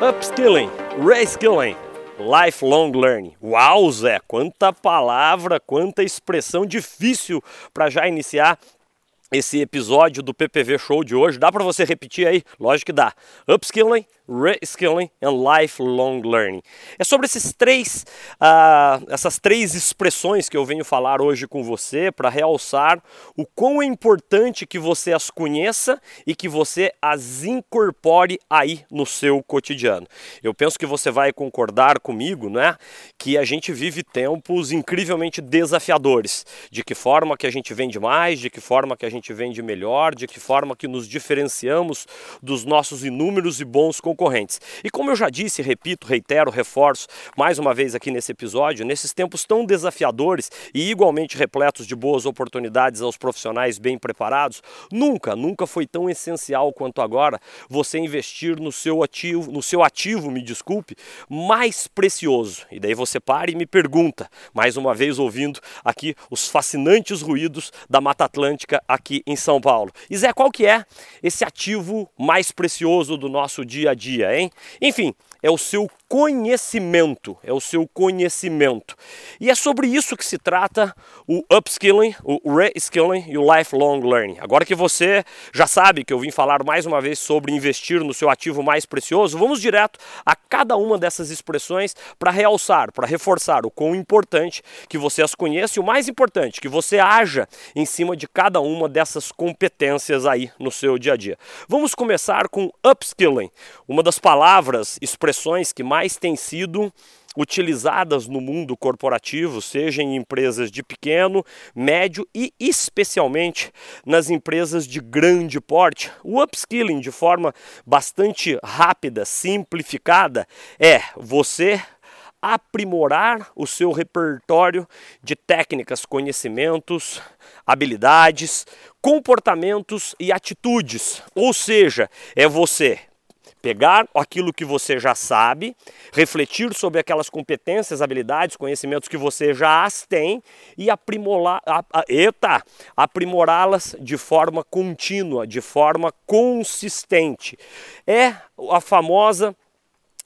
Upskilling, reskilling, lifelong learning. Uau, Zé, quanta palavra, quanta expressão difícil para já iniciar esse episódio do PPV Show de hoje. Dá para você repetir aí? Lógico que dá. Upskilling, Reskilling and Lifelong Learning. É sobre esses três, uh, essas três expressões que eu venho falar hoje com você para realçar o quão é importante que você as conheça e que você as incorpore aí no seu cotidiano. Eu penso que você vai concordar comigo, né, que a gente vive tempos incrivelmente desafiadores. De que forma que a gente vende mais, de que forma que a gente vende melhor, de que forma que nos diferenciamos dos nossos inúmeros e bons concorrentes concorrentes. E como eu já disse, repito, reitero, reforço mais uma vez aqui nesse episódio, nesses tempos tão desafiadores e igualmente repletos de boas oportunidades aos profissionais bem preparados, nunca, nunca foi tão essencial quanto agora você investir no seu ativo, no seu ativo, me desculpe, mais precioso. E daí você para e me pergunta, mais uma vez ouvindo aqui os fascinantes ruídos da Mata Atlântica aqui em São Paulo. E Zé, qual que é esse ativo mais precioso do nosso dia a dia? dia, hein? Enfim, é o seu conhecimento, é o seu conhecimento. E é sobre isso que se trata o upskilling, o reskilling e o lifelong learning. Agora que você já sabe que eu vim falar mais uma vez sobre investir no seu ativo mais precioso, vamos direto a cada uma dessas expressões para realçar, para reforçar o quão importante que você as conheça e o mais importante, que você haja em cima de cada uma dessas competências aí no seu dia a dia. Vamos começar com upskilling, uma das palavras, expressões que mais têm sido utilizadas no mundo corporativo, seja em empresas de pequeno, médio e especialmente nas empresas de grande porte. O upskilling, de forma bastante rápida, simplificada, é você aprimorar o seu repertório de técnicas, conhecimentos, habilidades, comportamentos e atitudes. Ou seja, é você pegar aquilo que você já sabe, refletir sobre aquelas competências, habilidades, conhecimentos que você já as tem e aprimorar, aprimorá-las de forma contínua, de forma consistente. É a famosa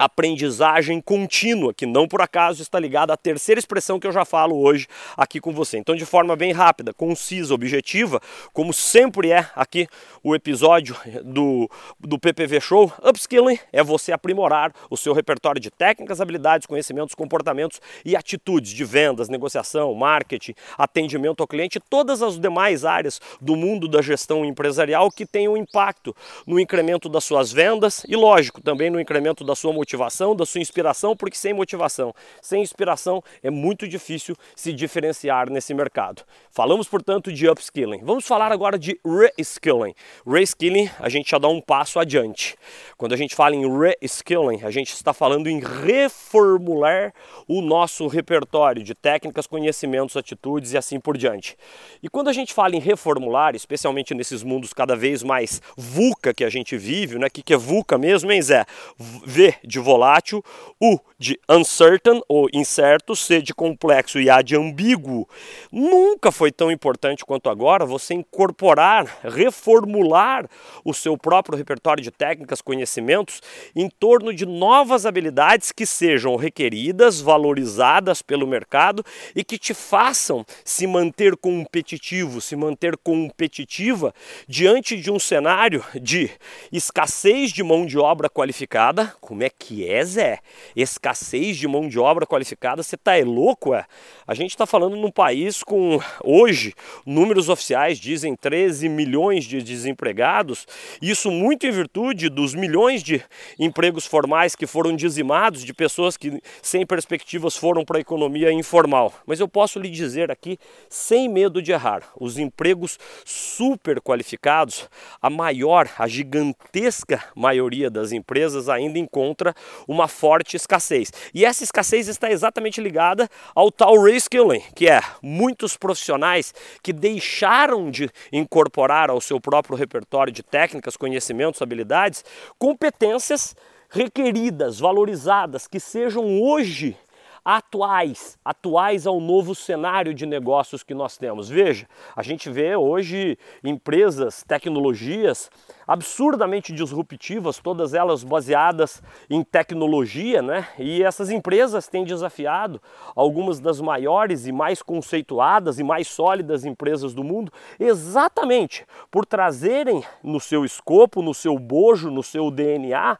aprendizagem contínua, que não por acaso está ligada à terceira expressão que eu já falo hoje aqui com você. Então, de forma bem rápida, concisa, objetiva, como sempre é aqui o episódio do, do PPV Show, upskilling é você aprimorar o seu repertório de técnicas, habilidades, conhecimentos, comportamentos e atitudes de vendas, negociação, marketing, atendimento ao cliente, todas as demais áreas do mundo da gestão empresarial que tenham impacto no incremento das suas vendas e, lógico, também no incremento da sua motivação motivação, da sua inspiração, porque sem motivação, sem inspiração, é muito difícil se diferenciar nesse mercado. Falamos, portanto, de upskilling. Vamos falar agora de reskilling. Reskilling, a gente já dá um passo adiante. Quando a gente fala em reskilling, a gente está falando em reformular o nosso repertório de técnicas, conhecimentos, atitudes e assim por diante. E quando a gente fala em reformular, especialmente nesses mundos cada vez mais VUCA que a gente vive, né? O que, que é VUCA mesmo, hein, Zé? V de volátil, U de uncertain ou incerto, C de complexo e A de ambíguo. Nunca foi tão importante quanto agora você incorporar, reformular o seu próprio repertório de técnicas, conhecimentos em torno de novas habilidades que sejam requeridas, valorizadas pelo mercado e que te façam se manter competitivo, se manter competitiva diante de um cenário de escassez de mão de obra qualificada. Como é que é, Zé? Escassez de mão de obra qualificada, você tá é louco, é? A gente está falando num país com, hoje, números oficiais dizem 13 milhões de desempregados, isso muito em virtude dos milhões de empregos formais que foram dizimados, de pessoas que sem perspectivas foram para a economia informal. Mas eu posso lhe dizer aqui, sem medo de errar, os empregos super qualificados, a maior, a gigantesca maioria das empresas ainda encontra uma forte escassez. E essa escassez está exatamente ligada ao tal reskilling, que é muitos profissionais que deixaram de incorporar ao seu próprio repertório de técnicas, conhecimentos, habilidades, competências requeridas, valorizadas, que sejam hoje atuais, atuais ao novo cenário de negócios que nós temos. Veja, a gente vê hoje empresas, tecnologias absurdamente disruptivas, todas elas baseadas em tecnologia, né? E essas empresas têm desafiado algumas das maiores e mais conceituadas e mais sólidas empresas do mundo, exatamente por trazerem no seu escopo, no seu bojo, no seu DNA,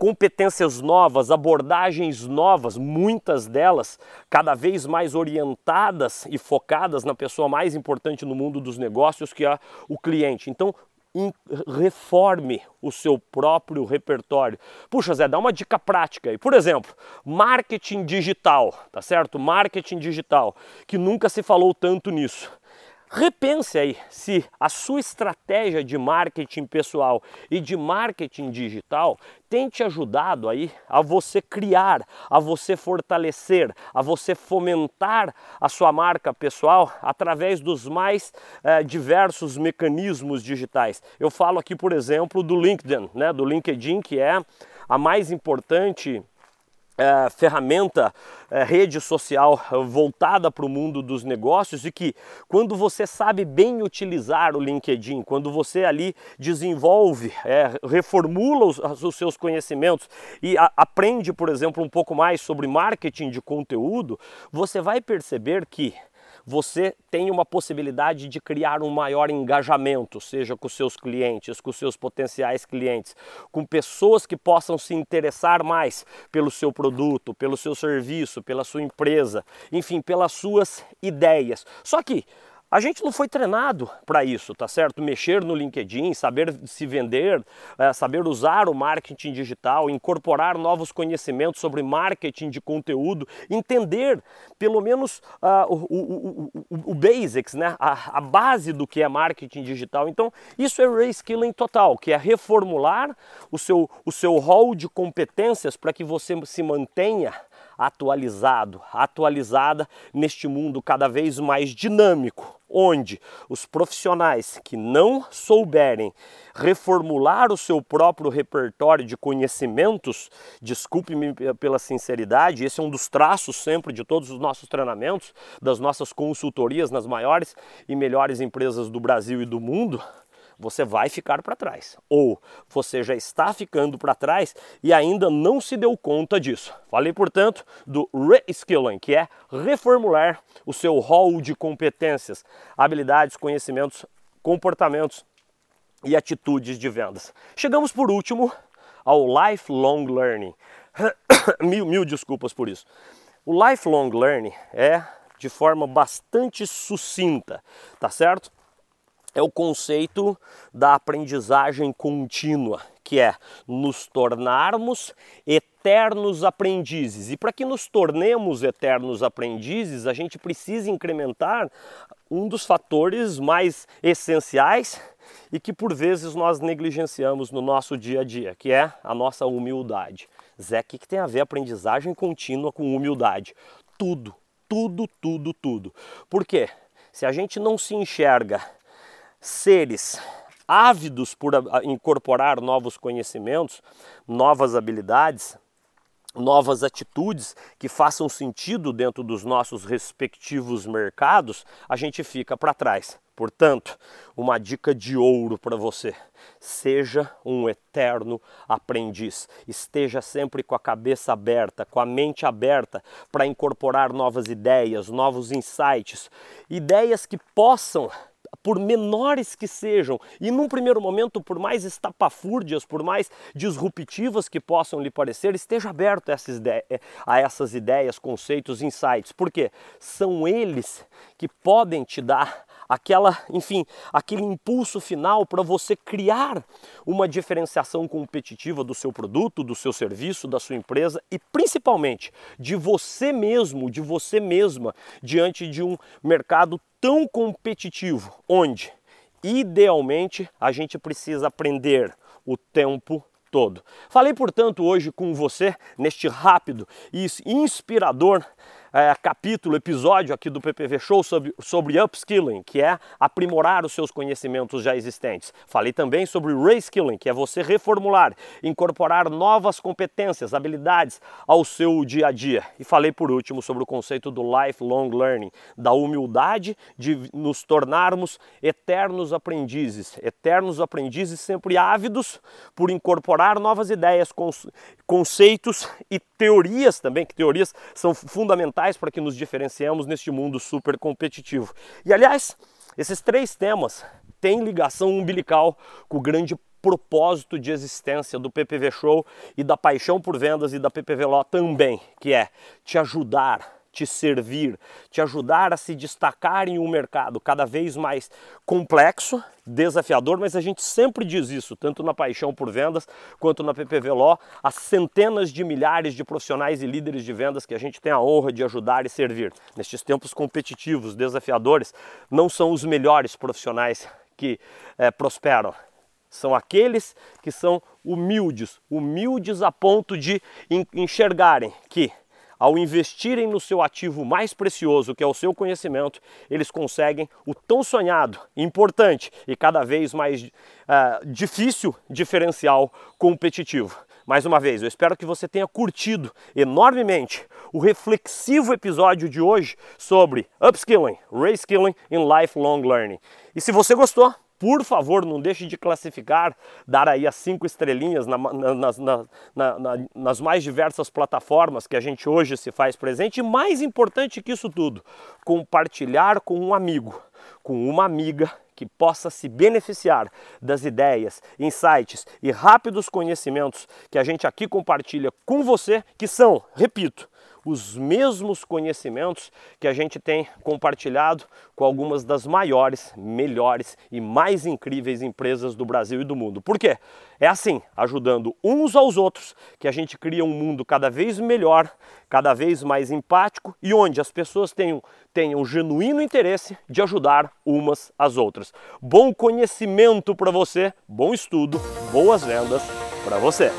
competências novas, abordagens novas, muitas delas cada vez mais orientadas e focadas na pessoa mais importante no mundo dos negócios, que é o cliente. Então, reforme o seu próprio repertório. Puxa, Zé, dá uma dica prática aí. Por exemplo, marketing digital, tá certo? Marketing digital, que nunca se falou tanto nisso. Repense aí se a sua estratégia de marketing pessoal e de marketing digital tem te ajudado aí a você criar, a você fortalecer, a você fomentar a sua marca pessoal através dos mais eh, diversos mecanismos digitais. Eu falo aqui, por exemplo, do LinkedIn, né, do LinkedIn, que é a mais importante é, ferramenta, é, rede social voltada para o mundo dos negócios e que quando você sabe bem utilizar o LinkedIn, quando você ali desenvolve, é, reformula os, os, seus conhecimentos e a, aprende, por exemplo, um pouco mais sobre marketing de conteúdo, você vai perceber que você tem uma possibilidade de criar um maior engajamento, seja com seus clientes, com seus potenciais clientes, com pessoas que possam se interessar mais pelo seu produto, pelo seu serviço, pela sua empresa, enfim, pelas suas ideias. Só que a gente não foi treinado para isso, tá certo? Mexer no LinkedIn, saber se vender, é, saber usar o marketing digital, incorporar novos conhecimentos sobre marketing de conteúdo, entender pelo menos uh, o, o, o, o, basics, né? A, a, base do que é marketing digital. Então, isso é reskilling total, que é reformular o seu, o seu hall de competências para que você se mantenha atualizado, atualizada neste mundo cada vez mais dinâmico, onde os profissionais que não souberem reformular o seu próprio repertório de conhecimentos, desculpe-me pela sinceridade, esse é um dos traços sempre de todos os nossos treinamentos, das nossas consultorias nas maiores e melhores empresas do Brasil e do mundo, você vai ficar para trás. Ou você já está ficando para trás e ainda não se deu conta disso. Falei, portanto, do reskilling, que é reformular o seu hall de competências, habilidades, conhecimentos, comportamentos e atitudes de vendas. Chegamos por último ao lifelong learning. mil, mil desculpas por isso. O lifelong learning é de forma bastante sucinta, tá certo? É o conceito da aprendizagem contínua, que é nos tornarmos eternos aprendizes. E para que nos tornemos eternos aprendizes, a gente precisa incrementar um dos fatores mais essenciais e que por vezes nós negligenciamos no nosso dia a dia, que é a nossa humildade. Zé, o que, tem a ver aprendizagem contínua com humildade? Tudo, tudo, tudo, tudo. Por quê? Se a gente não se enxerga seres ávidos por incorporar novos conhecimentos, novas habilidades, novas atitudes que façam sentido dentro dos nossos respectivos mercados, a gente fica para trás. Portanto, uma dica de ouro para você: seja um eterno aprendiz. Esteja sempre com a cabeça aberta, com a mente aberta para incorporar novas ideias, novos insights, ideias que possam por menores que sejam, e num primeiro momento, por mais estapafúrdias, por mais disruptivas que possam lhe parecer, esteja aberto a essas, ideias, a essas ideias, conceitos, insights, porque são eles que podem te dar aquela, enfim, aquele impulso final para você criar uma diferenciação competitiva do seu produto, do seu serviço, da sua empresa e principalmente de você mesmo, de você mesma diante de um mercado tão competitivo, onde idealmente a gente precisa aprender o tempo todo. Falei, portanto, hoje com você neste rápido e inspirador é, capítulo, episódio aqui do PPV Show sobre, sobre upskilling, que é aprimorar os seus conhecimentos já existentes. Falei também sobre reskilling, que é você reformular, incorporar novas competências, habilidades ao seu dia a dia. E falei por último sobre o conceito do lifelong learning, da humildade de nos tornarmos eternos aprendizes, eternos aprendizes sempre ávidos por incorporar novas ideias, conceitos e teorias também, que teorias são fundamentais para que nos diferenciemos neste mundo super competitivo. E aliás, esses três temas têm ligação umbilical com o grande propósito de existência do PPV Show e da paixão por vendas e da PPV Law também, que é te ajudar te servir, te ajudar a se destacar em um mercado cada vez mais complexo, desafiador, mas a gente sempre diz isso, tanto na paixão por vendas quanto na PPV Law, as centenas de milhares de profissionais e líderes de vendas que a gente tem a honra de ajudar e servir. Nestes tempos competitivos, desafiadores, não são os melhores profissionais que é, prosperam, são aqueles que são humildes, humildes a ponto de enxergarem que ao investirem no seu ativo mais precioso, que é o seu conhecimento, eles conseguem o tão sonhado, importante e cada vez mais uh, difícil diferencial competitivo. Mais uma vez, eu espero que você tenha curtido enormemente o reflexivo episódio de hoje sobre upskilling, reskilling e lifelong learning. E se você gostou, por favor, não deixe de classificar, dar aí as cinco estrelinhas na, na, na, nas mais diversas plataformas que a gente hoje se faz presente. E mais importante que isso tudo, compartilhar com um amigo, com uma amiga que possa se beneficiar das ideias, insights e rápidos conhecimentos que a gente aqui compartilha com você, que são, repito, os mesmos conhecimentos que a gente tem compartilhado com algumas das maiores, melhores e mais incríveis empresas do Brasil e do mundo. Por quê? É assim, ajudando uns aos outros, que a gente cria um mundo cada vez melhor, cada vez mais empático e onde as pessoas tenham, tenham genuíno interesse de ajudar umas às outras. Bom conhecimento para você, bom estudo, boas vendas para você.